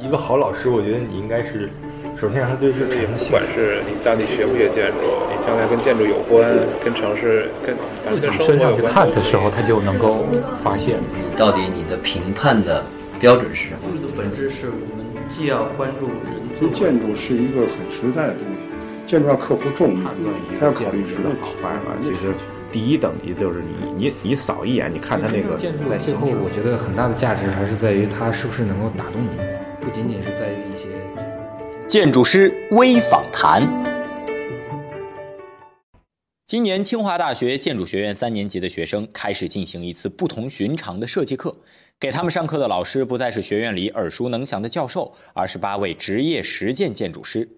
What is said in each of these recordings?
一个好老师，我觉得你应该是首先让他对这个产生不兴趣。管是你到底学不学建筑，你将来跟建筑有关，跟城市、跟自己身上去看的时候，他就能够发现。你到底你的评判的标准是什么？本质是我们既要关注人自，建筑是一个很实在的东西，建筑要克服重力判断一，它要考虑实问好坏吧，其实第一等级就是你你你扫一眼，你看他那个建筑最后，我觉得很大的价值还是在于它是不是能够打动你，不仅仅是在于一些。建筑师微访谈。今年清华大学建筑学院三年级的学生开始进行一次不同寻常的设计课，给他们上课的老师不再是学院里耳熟能详的教授，而是八位职业实践建筑师。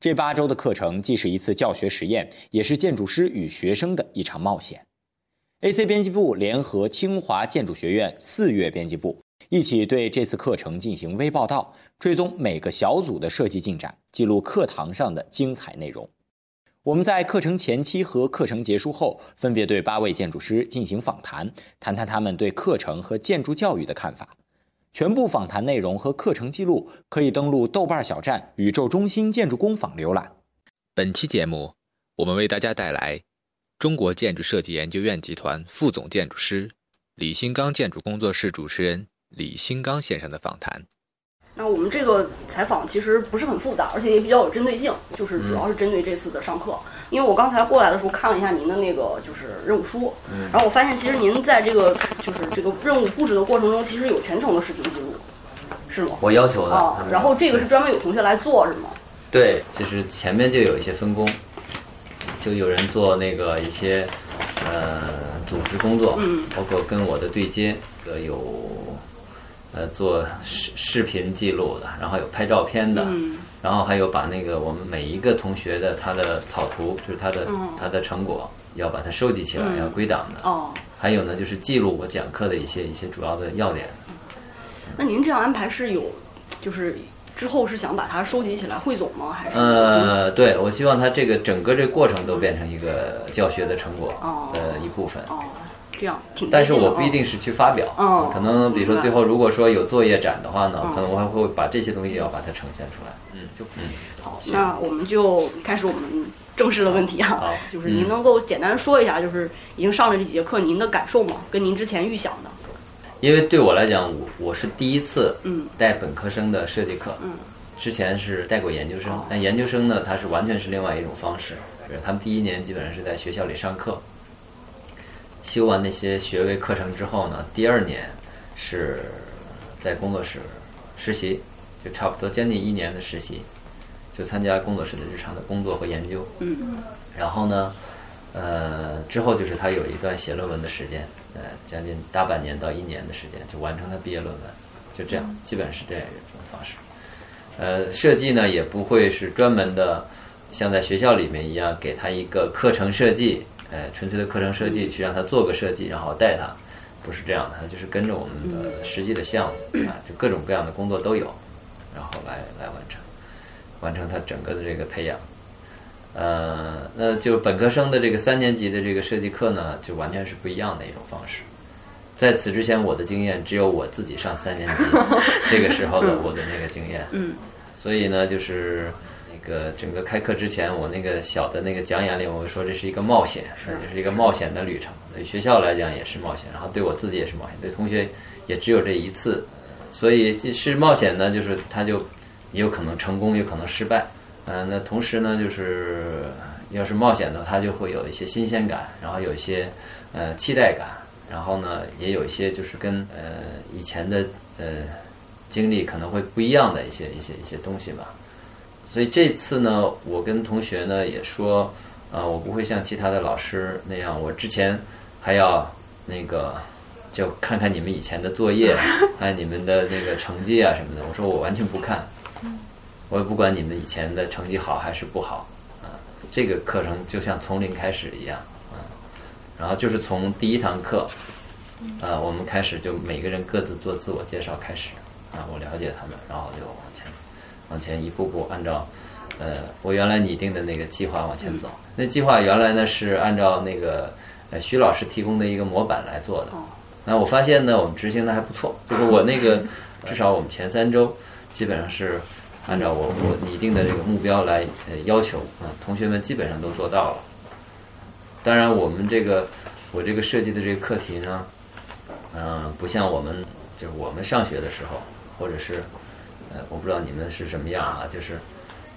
这八周的课程既是一次教学实验，也是建筑师与学生的一场冒险。AC 编辑部联合清华建筑学院四月编辑部一起对这次课程进行微报道，追踪每个小组的设计进展，记录课堂上的精彩内容。我们在课程前期和课程结束后，分别对八位建筑师进行访谈，谈谈他们对课程和建筑教育的看法。全部访谈内容和课程记录可以登录豆瓣小站宇宙中心建筑工坊浏览。本期节目，我们为大家带来中国建筑设计研究院集团副总建筑师、李新刚建筑工作室主持人李新刚先生的访谈。那我们这个采访其实不是很复杂，而且也比较有针对性，就是主要是针对这次的上课。因为我刚才过来的时候看了一下您的那个就是任务书，然后我发现其实您在这个就是这个任务布置的过程中，其实有全程的视频记录，是吗？我要求的。然后这个是专门有同学来做是吗？对，就是前面就有一些分工，就有人做那个一些呃组织工作，嗯包括跟我的对接，呃有呃做视视频记录的，然后有拍照片的，嗯然后还有把那个我们每一个同学的他的草图，就是他的、嗯他的成果，要把它收集起来，嗯要归档的。哦，还有呢，就是记录我讲课的一些一些主要的要点。那您这样安排是有，就是之后是想把它收集起来汇总吗？还是？呃，对，我希望它这个整个这个过程都变成一个教学的成果哦的一部分。哦，这样挺。但是我不一定是去发表，哦可能比如说最后如果说有作业展的话呢，嗯可能我还会把这些东西也要把它呈现出来。嗯，就嗯，好，那我们就开始我们正式的问题啊好，就是您能够简单说一下，就是已经上了这几节课，您的感受吗？跟您之前预想的？因为对我来讲，我我是第一次嗯带本科生的设计课，嗯之前是带过研究生，但研究生呢，他是完全是另外一种方式，是他们第一年基本上是在学校里上课，修完那些学位课程之后呢，第二年是在工作室实习，就差不多将近一年的实习，就参加工作室的日常的工作和研究。嗯然后呢，呃，之后就是他有一段写论文的时间，呃，将近大半年到一年的时间，就完成他毕业论文，就这样，基本是这样一种方式。呃，设计呢也不会是专门的，像在学校里面一样给他一个课程设计，呃，纯粹的课程设计去让他做个设计，然后带他，不是这样的，他就是跟着我们的实际的项目啊，就各种各样的工作都有，然后来来完成，完成他整个的这个培养。呃，那就本科生的这个三年级的这个设计课呢，就完全是不一样的一种方式。在此之前，我的经验只有我自己上三年级 这个时候的我的那个经验，嗯所以呢，就是那个整个开课之前，我那个小的那个讲演里，我会说这是一个冒险，这是一个冒险的旅程。对学校来讲也是冒险，然后对我自己也是冒险，对同学也只有这一次，所以是冒险呢，就是他就也有可能成功，也有可能失败。嗯、那同时呢，就是要是冒险的，他就会有一些新鲜感，然后有一些呃期待感，然后呢，也有一些就是跟呃以前的呃经历可能会不一样的一些一些一些东西吧。所以这次呢，我跟同学呢也说，呃，我不会像其他的老师那样，我之前还要那个就看看你们以前的作业，还有你们的那个成绩啊什么的。我说我完全不看，我也不管你们以前的成绩好还是不好，啊，这个课程就像从零开始一样，啊，然后就是从第一堂课，呃，我们开始就每个人各自做自我介绍开始，啊，我了解他们，然后就往前，往前一步步按照，呃，我原来拟定的那个计划往前走。那计划原来呢是按照那个呃徐老师提供的一个模板来做的。那我发现呢，我们执行的还不错，就是我那个 至少我们前三周基本上是按照我我拟定的这个目标来呃要求啊，同学们基本上都做到了。当然，我们这个我这个设计的这个课题呢，嗯、不像我们就是我们上学的时候，或者是呃，我不知道你们是什么样啊，就是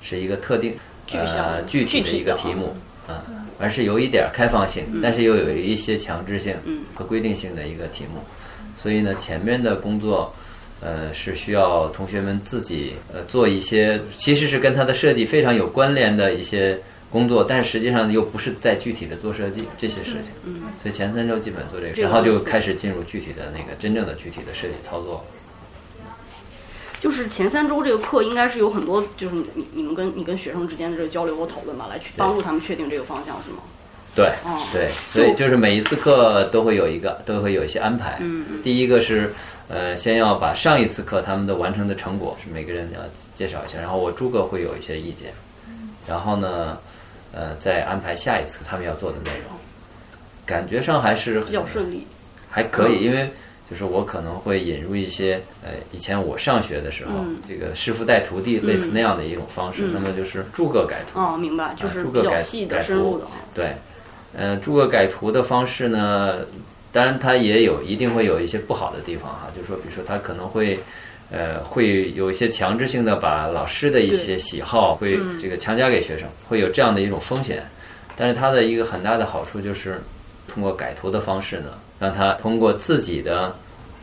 是一个特定呃具体的一个题目啊，而是有一点儿开放性，但是又有一些强制性嗯和规定性的一个题目，所以呢，前面的工作。呃，是需要同学们自己呃做一些，其实是跟它的设计非常有关联的一些工作，但是实际上又不是在具体的做设计这些事情。嗯，所以前三周基本做这个，然后就开始进入具体的那个真正的具体的设计操作。就是前三周这个课应该是有很多，就是你你你们跟你跟学生之间的这个交流和讨论吧，来去帮助他们确定这个方向，是吗？对哦对，所以就是每一次课都会有一个，都会有一些安排。嗯嗯第一个是呃，先要把上一次课他们的完成的成果是每个人要介绍一下，然后我诸葛会有一些意见，然后呢，呃，再安排下一次他们要做的内容。感觉上还是比较顺利。还可以，因为就是我可能会引入一些呃，以前我上学的时候，嗯这个师傅带徒弟类似那样的一种方式，嗯那么就是逐个改图。哦，明白，就是比诸葛改改图。对，呃，诸葛改图的方式呢，当然它也有一定会有一些不好的地方哈，就是说，比如说它可能会。呃，会有一些强制性的把老师的一些喜好会嗯这个强加给学生，会有这样的一种风险。但是它的一个很大的好处就是，通过改图的方式呢，让他通过自己的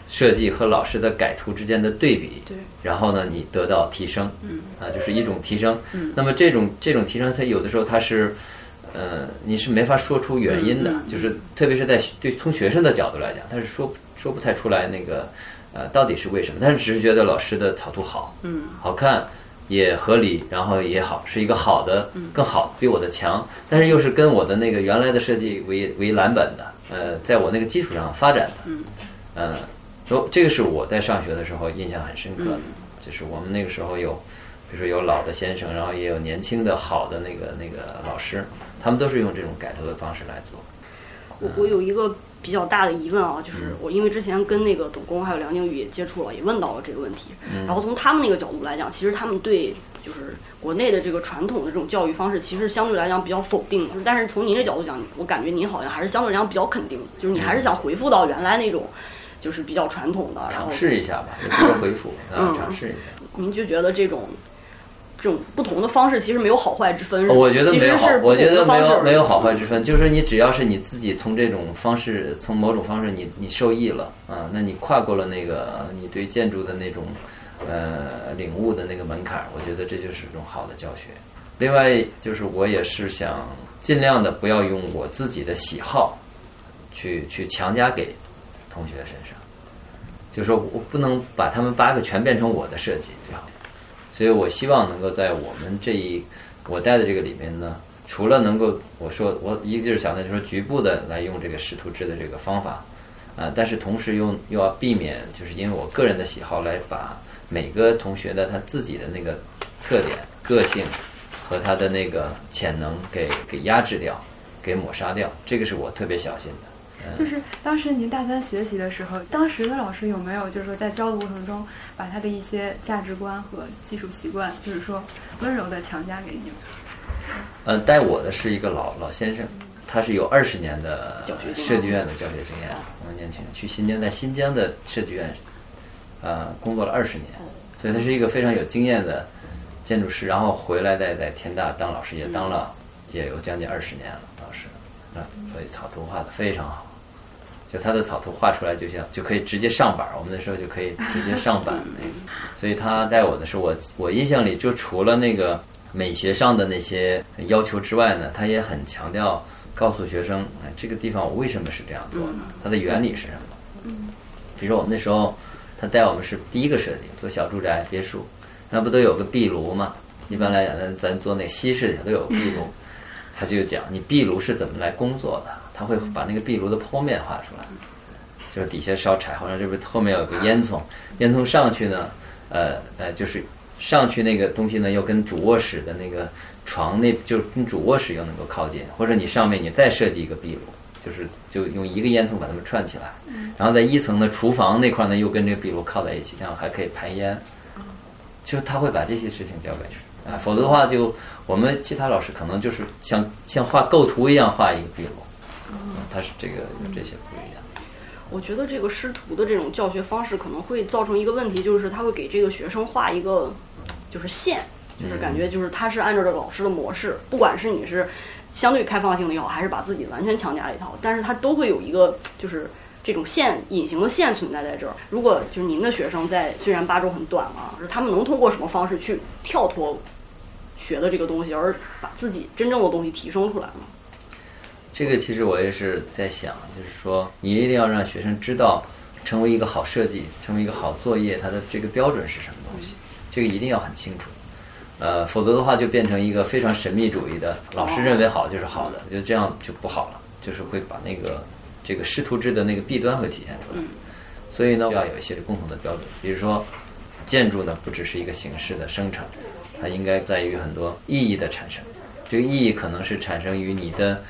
设计和老师的改图之间的对比，对，然后呢，你得到提升，嗯啊，就是一种提升。嗯那么这种这种提升，它有的时候它是，呃，你是没法说出原因的，就是特别是在对从学生的角度来讲，他是说说不太出来那个，呃，到底是为什么？但是只是觉得老师的草图好，嗯好看。也合理，然后也好，是一个好的，嗯更好，比我的强，但是又是跟我的那个原来的设计为为蓝本的，呃，在我那个基础上发展的，嗯。呃，都这个是我在上学的时候印象很深刻的，嗯。就是我们那个时候有，比如说有老的先生，然后也有年轻的好的那个那个老师，他们都是用这种改头的方式来做。我我有一个比较大的疑问啊，就是嗯。我因为之前跟那个董工还有梁静宇也接触了，也问到了这个问题。嗯。然后从他们那个角度来讲，其实他们对就是国内的这个传统的这种教育方式，其实相对来讲比较否定的。但是从您这角度讲，我感觉您好像还是相对来讲比较肯定的，就是你还是想回复到原来那种。就是比较传统的，尝试一下吧，也不是回复啊 嗯，尝试一下。您就觉得这种这种不同的方式其实没有好坏之分，我觉得没有好我觉得没有没有好坏之分，就是你只要是你自己从这种方式，从某种方式你你受益了啊，那你跨过了那个你对建筑的那种呃领悟的那个门槛，我觉得这就是一种好的教学。另外就是我也是想尽量的不要用我自己的喜好去去强加给同学身上，就是说我不能把他们八个全变成我的设计最好。所以我希望能够在我们这一我带的这个里面呢，除了能够我说我一个就是想的就是局部的来用这个视图制的这个方法，啊，但是同时又又要避免就是因为我个人的喜好来把每个同学的他自己的那个特点、个性和他的那个潜能给给压制掉，给抹杀掉，这个是我特别小心的。就是当时您大三学习的时候，当时的老师有没有就是说在教的过程中，把他的一些价值观和技术习惯，就是说温柔的强加给您？呃，带我的是一个老老先生，他是有二十年的教学设计院的教学经验。我年轻人去新疆，在新疆的设计院，呃，工作了二十年，所以他是一个非常有经验的建筑师。然后回来在在天大当老师，也当了也有将近二十年了，老师。啊，所以草图画的非常好。就他的草图画出来，就像就可以直接上板儿。我们那时候就可以直接上板那个，所以他带我的时候我我印象里就除了那个美学上的那些要求之外呢，他也很强调告诉学生，哎，这个地方我为什么是这样做的，它的原理是什么。比如说我们那时候他带我们是第一个设计做小住宅别墅，那不都有个壁炉吗？一般来讲，咱咱做那西式的都有壁炉。他就讲你壁炉是怎么来工作的，他会把那个壁炉的剖面画出来，就是底下烧柴火，然后这不后面有个烟囱，烟囱上去呢，呃呃，就是上去那个东西呢，又跟主卧室的那个床那就跟主卧室又能够靠近，或者你上面你再设计一个壁炉，就是就用一个烟囱把它们串起来，然后在一层的厨房那块呢又跟这个壁炉靠在一起，这样还可以排烟。就他会把这些事情交给你啊，否则的话就我们其他老师可能就是像像画构图一样画一个壁炉，嗯。他是这个有这些不一样。我觉得这个师徒的这种教学方式可能会造成一个问题，就是他会给这个学生画一个就是线，就是感觉就是他是按照这个老师的模式，不管是你是相对开放性的也好，还是把自己完全强加一套，但是它都会有一个就是这种线隐形的线存在在这儿。如果就是您的学生在虽然八周很短嘛，就是他们能通过什么方式去跳脱学的这个东西，而把自己真正的东西提升出来呢？这个其实我也是在想，就是说你一定要让学生知道，成为一个好设计，成为一个好作业，它的这个标准是什么东西，这个一定要很清楚。呃，否则的话就变成一个非常神秘主义的，老师认为好就是好的，就这样就不好了，就是会把那个这个师徒制的那个弊端会体现出来。所以呢，要有一些共同的标准，比如说建筑呢不只是一个形式的生成，它应该在于很多意义的产生。这个意义可能是产生于你的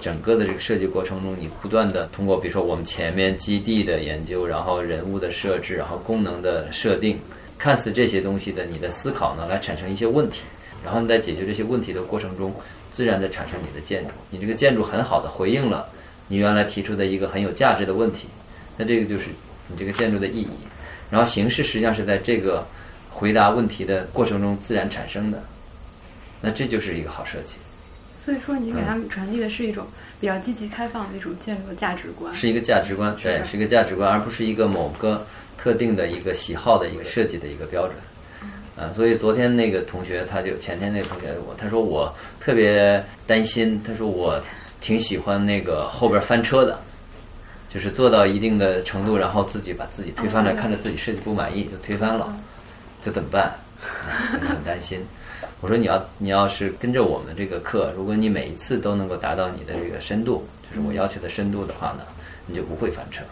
整个的这个设计过程中，你不断的通过，比如说我们前面基地的研究，然后人物的设置，然后功能的设定，看似这些东西的你的思考呢，来产生一些问题，然后你在解决这些问题的过程中，自然的产生你的建筑。你这个建筑很好的回应了你原来提出的一个很有价值的问题，那这个就是你这个建筑的意义。然后形式实际上是在这个回答问题的过程中自然产生的，那这就是一个好设计。所以说，你给他们传递的是一种比较积极开放的一种建筑的价值观，是一个价值观，对，是一个价值观，而不是一个某个特定的一个喜好的一个设计的一个标准。啊，所以昨天那个同学，他就前天那个同学我，他说我特别担心，他说我挺喜欢那个后边翻车的，就是做到一定的程度，然后自己把自己推翻了，看着自己设计不满意就推翻了，这怎么办？啊很担心。我说你要你要是跟着我们这个课，如果你每一次都能够达到你的这个深度，就是我要求的深度的话呢，你就不会翻车。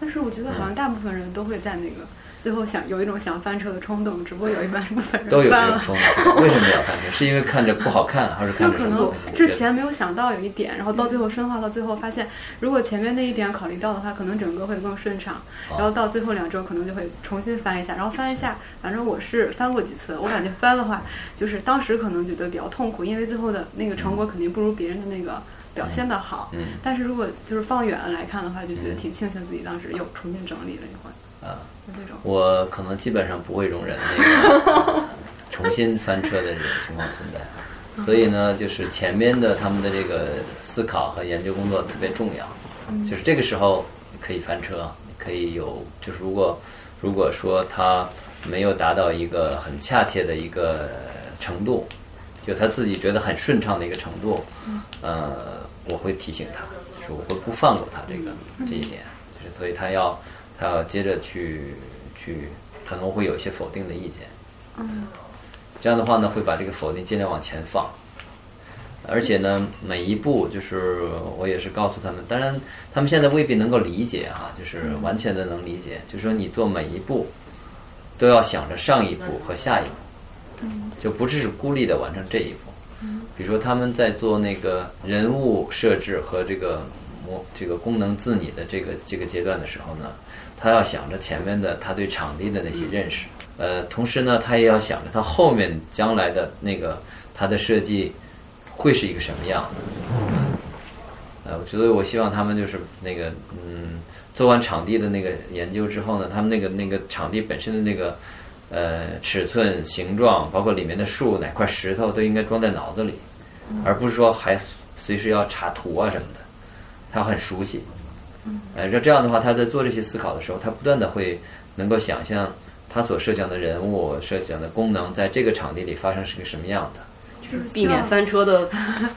但是我觉得好像大部分人都会在那个最后想有一种想翻车的冲动，只不过有一半部分人都有这。种冲动。为什么要翻车？是因为看着不好看，还是看着就可能什么？之前没有想到有一点，然后到最后深化到最后，发现如果前面那一点考虑到的话，可能整个会更顺畅。然后到最后两周可能就会重新翻一下，然后翻一下，反正我是翻过几次，我感觉翻的话，就是当时可能觉得比较痛苦，因为最后的那个成果肯定不如别人的那个表现的好。嗯但是如果就是放远了来看的话，就觉得挺庆幸自己当时又重新整理了一回，啊。我可能基本上不会容忍那个 重新翻车的这种情况存在。所以呢，就是前面的他们的这个思考和研究工作特别重要。就是这个时候可以翻车，可以有，就是如果如果说他没有达到一个很恰切的一个程度，就他自己觉得很顺畅的一个程度，呃，我会提醒他，就是我会不放过他这个这一点，就是所以他要他要接着去去，可能会有一些否定的意见。嗯这样的话呢，会把这个否定尽量往前放，而且呢，每一步就是我也是告诉他们，当然他们现在未必能够理解哈、就是完全的能理解，就是说你做每一步都要想着上一步和下一步，就不只是孤立的完成这一步。比如说他们在做那个人物设置和这个模这个功能自拟的这个这个阶段的时候呢，他要想着前面的他对场地的那些认识，呃，同时呢，他也要想着他后面将来的那个他的设计会是一个什么样的。呃，我觉得我希望他们就是那个嗯，做完场地的那个研究之后呢，他们那个那个场地本身的那个呃尺寸、形状，包括里面的树、哪块石头，都应该装在脑子里，而不是说还随时要查图啊什么的，他很熟悉。哎，这这样的话，他在做这些思考的时候，他不断的会能够想象他所设想的人物、设想的功能，在这个场地里发生是个什么样的。就是避免翻车的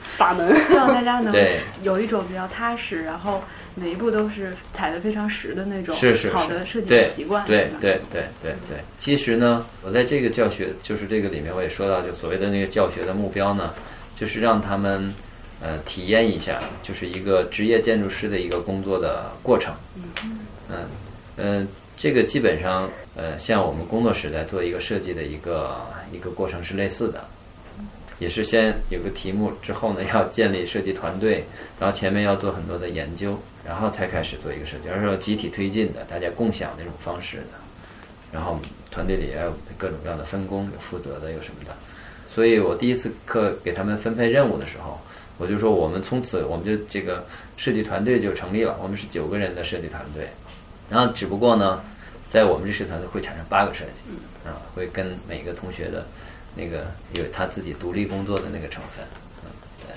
法门。希望大家能对有一种比较踏实，然后每一步都是踩得非常实的那种是是好的设，计的习惯。对对对对对。其实呢，我在这个教学，就是这个里面，我也说到，就所谓的那个教学的目标呢，就是让他们呃体验一下，就是一个职业建筑师的一个工作的过程。嗯嗯呃，这个基本上呃，像我们工作室在做一个设计的一个一个过程是类似的。也是先有个题目，之后呢 要建立设计团队，然后前面要做很多的研究，然后才开始做一个设计，而是要集体推进的，大家共享那种方式的。然后团队里也有各种各样的分工，有负责的，有什么的。所以我第一次课给他们分配任务的时候，我就说我们从此我们就这个设计团队就成立了，我们是九个人的设计团队。然后只不过呢，在我们这设计团队会产生八个设计，啊，会跟每个同学的那个有他自己独立工作的那个成分。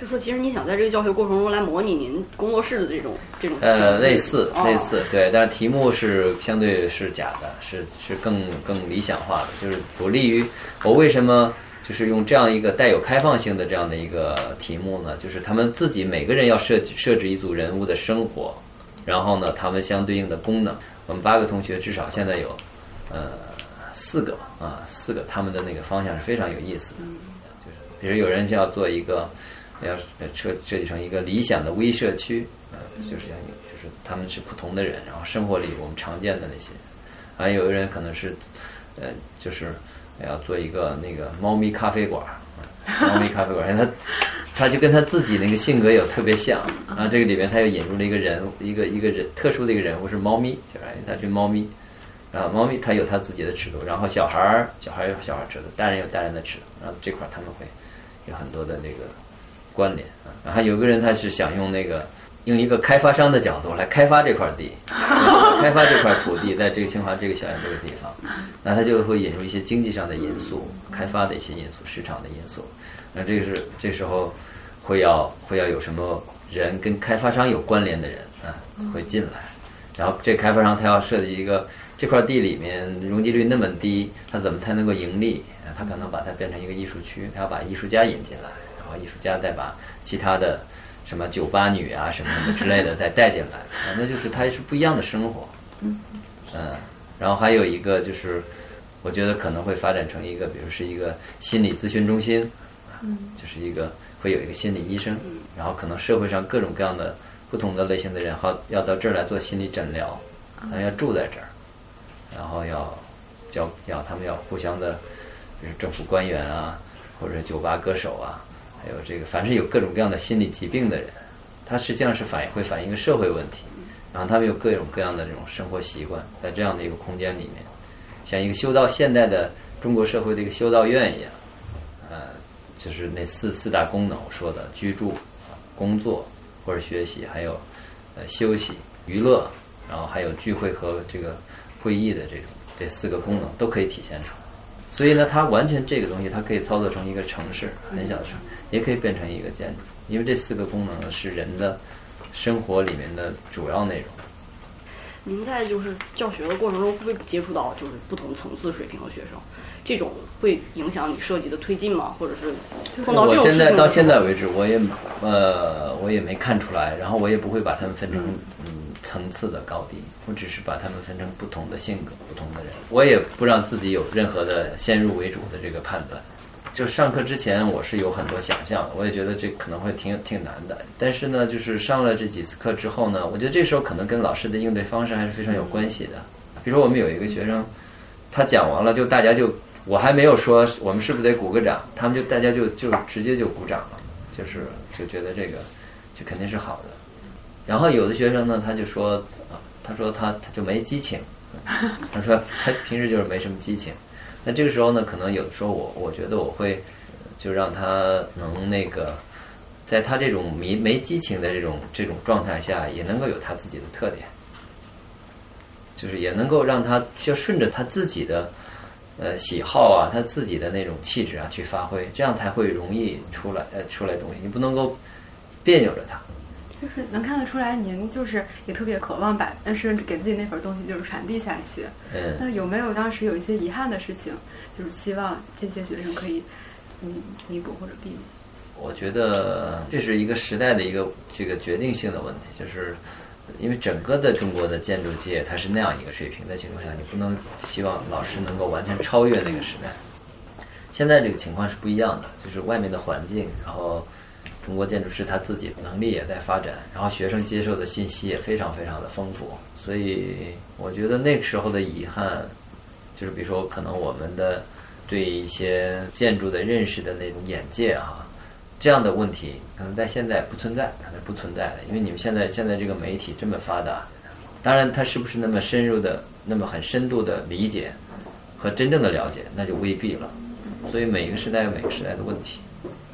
就说其实你想在这个教学过程中来模拟您工作室的这种这种呃，类似哦类似，对，但是题目是相对是假的，是是更更理想化的，就是不利于我为什么就是用这样一个带有开放性的这样的一个题目呢？就是他们自己每个人要设计设置一组人物的生活，然后呢，他们相对应的功能。我们八个同学至少现在有呃四个啊，四个他们的那个方向是非常有意思的，就是比如有人就要做一个。要设设计成一个理想的微社区，呃，就是要就是他们是普通的人，然后生活里我们常见的那些，还有的人可能是，呃，就是要做一个那个猫咪咖啡馆，猫咪咖啡馆，因为他他就跟他自己那个性格有特别像，然后这个里面他又引入了一个人一个一个人特殊的一个人物是猫咪，就是他这猫咪，啊猫咪它有它自己的尺度，然后小孩儿小孩有小孩尺度，大人有大人的尺度，然后这块儿他们会有很多的那个。关联啊，然后有个人他是想用那个用一个开发商的角度来开发这块地，开发这块土地，在这个清华这个小院这个地方，那他就会引入一些经济上的因素、开发的一些因素、市场的因素。那这是这时候会要会要有什么人跟开发商有关联的人啊会进来，然后这开发商他要设计一个这块地里面容积率那么低，他怎么才能够盈利？他可能把它变成一个艺术区，他要把艺术家引进来。然后艺术家再把其他的什么酒吧女啊什么什么之类的再带进来，啊，那就是它是不一样的生活。嗯，然后还有一个就是，我觉得可能会发展成一个，比如是一个心理咨询中心，嗯，就是一个会有一个心理医生，然后可能社会上各种各样的不同的类型的人，好要到这儿来做心理诊疗，他要住在这儿，然后要要要他们要互相的，比如政府官员啊，或者酒吧歌手啊。还有这个，凡是有各种各样的心理疾病的人，他实际上是反映会反映一个社会问题，然后他们有各种各样的这种生活习惯，在这样的一个空间里面，像一个修道现代的中国社会的一个修道院一样，呃，就是那四四大功能我说的居住、工作或者学习，还有呃休息、娱乐，然后还有聚会和这个会议的这种这四个功能都可以体现出来。所以呢，它完全这个东西，它可以操作成一个城市，很小的城市，也可以变成一个建筑，因为这四个功能是人的生活里面的主要内容。您在就是教学的过程中，会不会接触到就是不同层次水平的学生？这种会影响你设计的推进吗？或者是碰到这种我现在到现在为止，我也呃，我也没看出来，然后我也不会把他们分成嗯层次的高低，我只是把他们分成不同的性格、不同的人，我也不让自己有任何的先入为主的这个判断。就上课之前，我是有很多想象的，我也觉得这可能会挺挺难的。但是呢，就是上了这几次课之后呢，我觉得这时候可能跟老师的应对方式还是非常有关系的。比如说，我们有一个学生，他讲完了，就大家就我还没有说我们是不是得鼓个掌，他们就大家就就直接就鼓掌了，就是就觉得这个就肯定是好的。然后有的学生呢，他就说啊，他说他他就没激情，他说他平时就是没什么激情。那这个时候呢，可能有的时候我我觉得我会就让他能那个，在他这种没没激情的这种这种状态下，也能够有他自己的特点，就是也能够让他就顺着他自己的呃喜好啊，他自己的那种气质啊去发挥，这样才会容易出来呃出来东西。你不能够别扭着他。就是能看得出来，您就是也特别渴望把，但是给自己那份东西就是传递下去。嗯。那有没有当时有一些遗憾的事情，就是希望这些学生可以嗯弥补或者避免？我觉得这是一个时代的一个这个决定性的问题，就是因为整个的中国的建筑界它是那样一个水平的情况下，你不能希望老师能够完全超越那个时代。现在这个情况是不一样的，就是外面的环境，然后。中国建筑师他自己能力也在发展，然后学生接受的信息也非常非常的丰富，所以我觉得那个时候的遗憾，就是比如说可能我们的对一些建筑的认识的那种眼界哈，这样的问题可能在现在不存在，可能不存在的，因为你们现在现在这个媒体这么发达，当然它是不是那么深入的、那么很深度的理解，和真正的了解，那就未必了。所以每一个时代有每个时代的问题。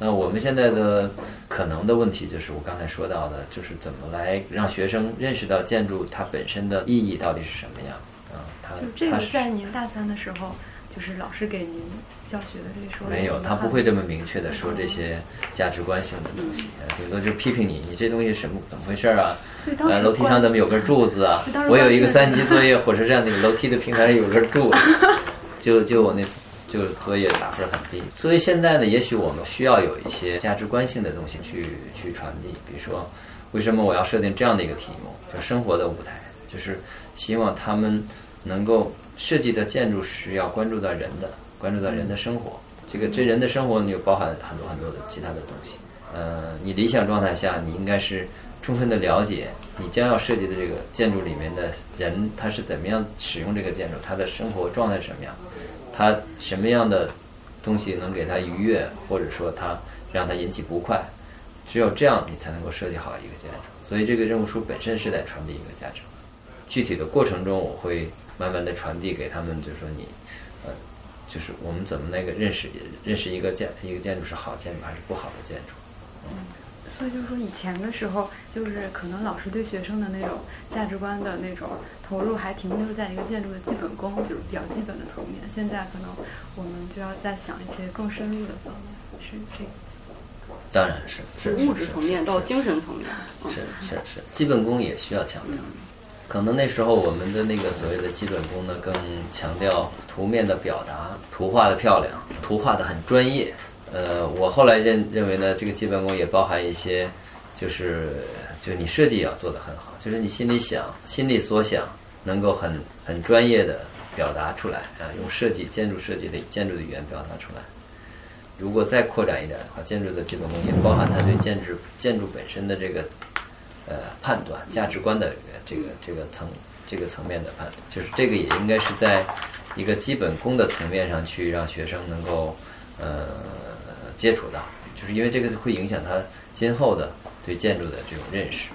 那我们现在的可能的问题就是我刚才说到的，就是怎么来让学生认识到建筑它本身的意义到底是什么样啊？它就这个在您大三的时候，就是老师给您教学的这说的没有，他不会这么明确的说这些价值观性的东西，呃顶多就批评你，你这东西什么怎么回事儿啊呃，楼梯上怎么有根柱子啊我有一个三级作业，火车站那个楼梯的平台上有根柱子，就就我那次就作业打分很低。所以现在呢，也许我们需要有一些价值观性的东西去去传递，比如说，为什么我要设定这样的一个题目，就生活的舞台，就是希望他们能够设计的建筑是要关注到人的，关注到人的生活。这个这人的生活，你就包含很多很多的其他的东西。呃，你理想状态下，你应该是充分的了解你将要设计的这个建筑里面的人，他是怎么样使用这个建筑，他的生活状态是什么样，他什么样的东西能给他愉悦，或者说他让他引起不快，只有这样你才能够设计好一个建筑。所以这个任务书本身是在传递一个价值。具体的过程中，我会慢慢的传递给他们，就是说你，呃，就是我们怎么那个认识认识一个建一个建筑是好建筑还是不好的建筑。所以就是说，以前的时候，就是可能老师对学生的那种价值观的那种投入，还停留在一个建筑的基本功，就是比较基本的层面。现在可能我们就要再想一些更深入的方面，是这个。当然是是是物质层面到精神层面。嗯是是是，基本功也需要强调。可能那时候我们的那个所谓的基本功呢，更强调图面的表达，图画的漂亮，图画的很专业。呃，我后来认认为呢，这个基本功也包含一些，就是就你设计要做得很好，就是你心里想、心里所想，能够很很专业的表达出来啊，用设计、建筑设计的建筑的语言表达出来。如果再扩展一点的话，建筑的基本功也包含它对建筑建筑本身的这个呃判断、价值观的这个这个层这个层面的判断，就是这个也应该是在一个基本功的层面上去让学生能够呃接触到，就是因为这个会影响他今后的对建筑的这种认识。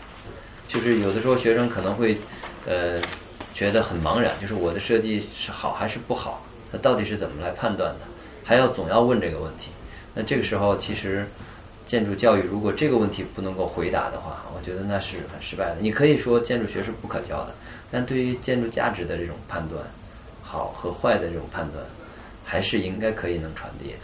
就是有的时候学生可能会呃觉得很茫然，就是我的设计是好还是不好，那到底是怎么来判断的？还要总要问这个问题。那这个时候其实。建筑教育如果这个问题不能够回答的话，我觉得那是很失败的。你可以说建筑学是不可教的，但对于建筑价值的这种判断，好和坏的这种判断，还是应该可以能传递的。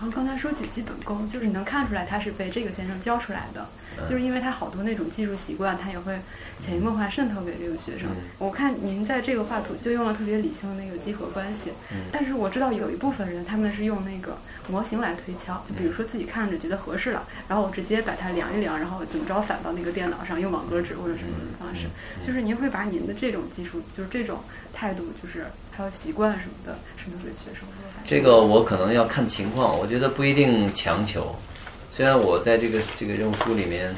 然后刚才说起基本功，就是你能看出来他是被这个先生教出来的，就是因为他好多那种技术习惯，他也会潜移默化渗透给这个学生。我看您在这个画图就用了特别理性的那个几何关系，但是我知道有一部分人他们是用那个模型来推敲，就比如说自己看着觉得合适了，然后我直接把它量一量，然后怎么着反到那个电脑上用网格纸或者什么的方式。就是您会把您的这种技术，就是这种态度，就是还有习惯什么的渗透给学生。这个我可能要看情况，我觉得不一定强求。虽然我在这个这个任务书里面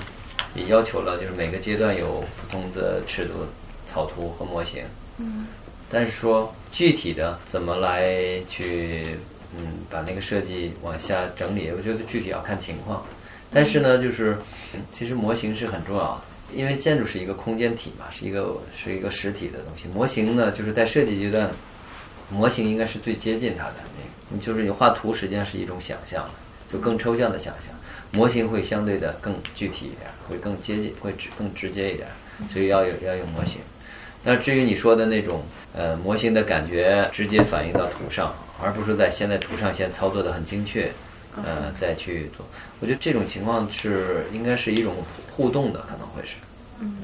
也要求了，就是每个阶段有不同的尺度草图和模型，嗯，但是说具体的怎么来去嗯把那个设计往下整理，我觉得具体要看情况。但是呢，就是其实模型是很重要的，因为建筑是一个空间体嘛，是一个是一个实体的东西。模型呢，就是在设计阶段。模型应该是最接近它的，你就是你画图实际上是一种想象了，就更抽象的想象。模型会相对的更具体一点，会更接近，会直更直接一点，所以要有要用模型。那至于你说的那种呃模型的感觉，直接反映到图上，而不是在现在图上先操作的很精确，呃再去做。我觉得这种情况是应该是一种互动的，可能会是。嗯。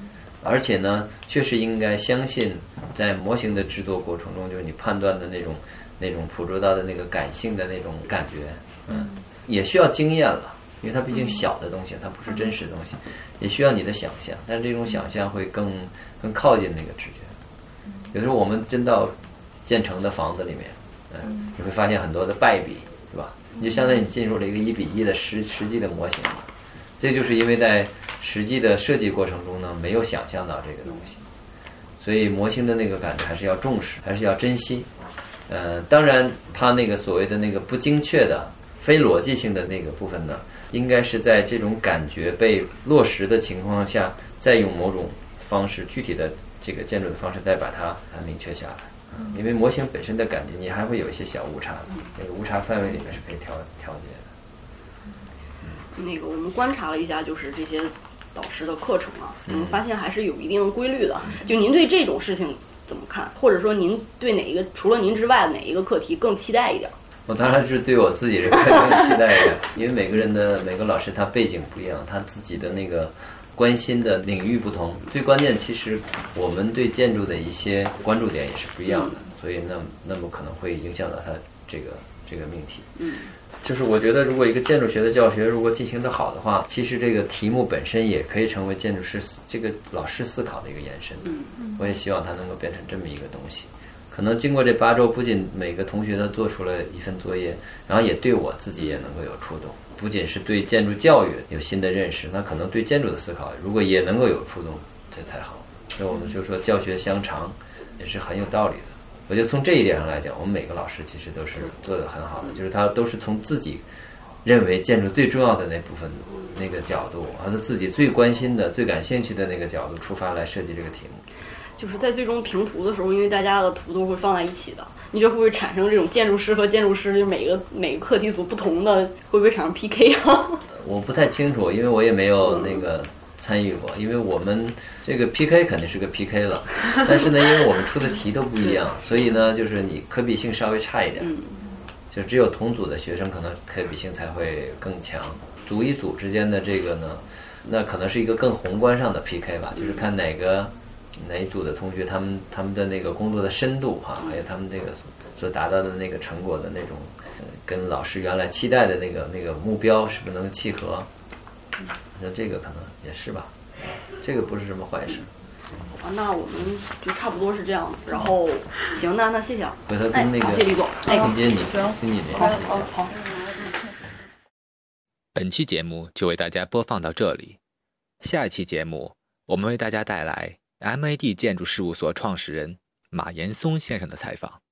而且呢，确实应该相信，在模型的制作过程中，就是你判断的那种、那种捕捉到的那个感性的那种感觉，嗯，也需要经验了，因为它毕竟小的东西，它不是真实的东西，也需要你的想象，但是这种想象会更更靠近那个直觉。有时候我们真到建成的房子里面，嗯，你会发现很多的败笔，是吧？你就相当于你进入了一个一比一的实实际的模型了，这就是因为在。实际的设计过程中呢，没有想象到这个东西，所以模型的那个感觉还是要重视，还是要珍惜。呃，当然，它那个所谓的那个不精确的、非逻辑性的那个部分呢，应该是在这种感觉被落实的情况下，再用某种方式、具体的这个建筑的方式，再把它明确下来。因为模型本身的感觉，你还会有一些小误差，那个误差范围里面是可以调调节的。那个我们观察了一下，就是这些导师的课程啊，我们发现还是有一定规律的。就您对这种事情怎么看？或者说您对哪一个除了您之外的哪一个课题更期待一点？我当然是对我自己这个更期待一点，因为每个人的每个老师他背景不一样，他自己的那个关心的领域不同。最关键，其实我们对建筑的一些关注点也是不一样的，所以那那么可能会影响到他这个这个命题。嗯。就是我觉得，如果一个建筑学的教学如果进行的好的话，其实这个题目本身也可以成为建筑师这个老师思考的一个延伸。嗯我也希望它能够变成这么一个东西。可能经过这八周，不仅每个同学他做出了一份作业，然后也对我自己也能够有触动。不仅是对建筑教育有新的认识，那可能对建筑的思考如果也能够有触动，这才好。所以我们就说教学相长，也是很有道理的。我觉得从这一点上来讲，我们每个老师其实都是做得很好的，就是他都是从自己认为建筑最重要的那部分那个角度，和他自己最关心的、最感兴趣的那个角度出发来设计这个题目。就是在最终评图的时候，因为大家的图都会放在一起的，你觉得会不会产生这种建筑师和建筑师，就每个每个课题组不同的，会不会产生 PK 啊？我不太清楚，因为我也没有那个参与过。因为我们这个 PK 肯定是个 PK 了，但是呢，因为我们出的题都不一样，所以呢，就是你可比性稍微差一点。就只有同组的学生可能可比性才会更强。组与组之间的这个呢，那可能是一个更宏观上的 PK 吧，就是看哪个哪一组的同学他们他们的那个工作的深度哈，还有他们这个所达到的那个成果的那种，跟老师原来期待的那个那个目标是不是能契合？那这个可能也是吧，这个不是什么坏事。啊，那我们就差不多是这样。然后，行，那那谢谢啊。回头跟那个哎谢谢李总，哎，跟接你行，跟你好联系一下。好好。本期节目就为大家播放到这里，下一期节目我们为大家带来 MAD 建筑事务所创始人马岩松先生的采访。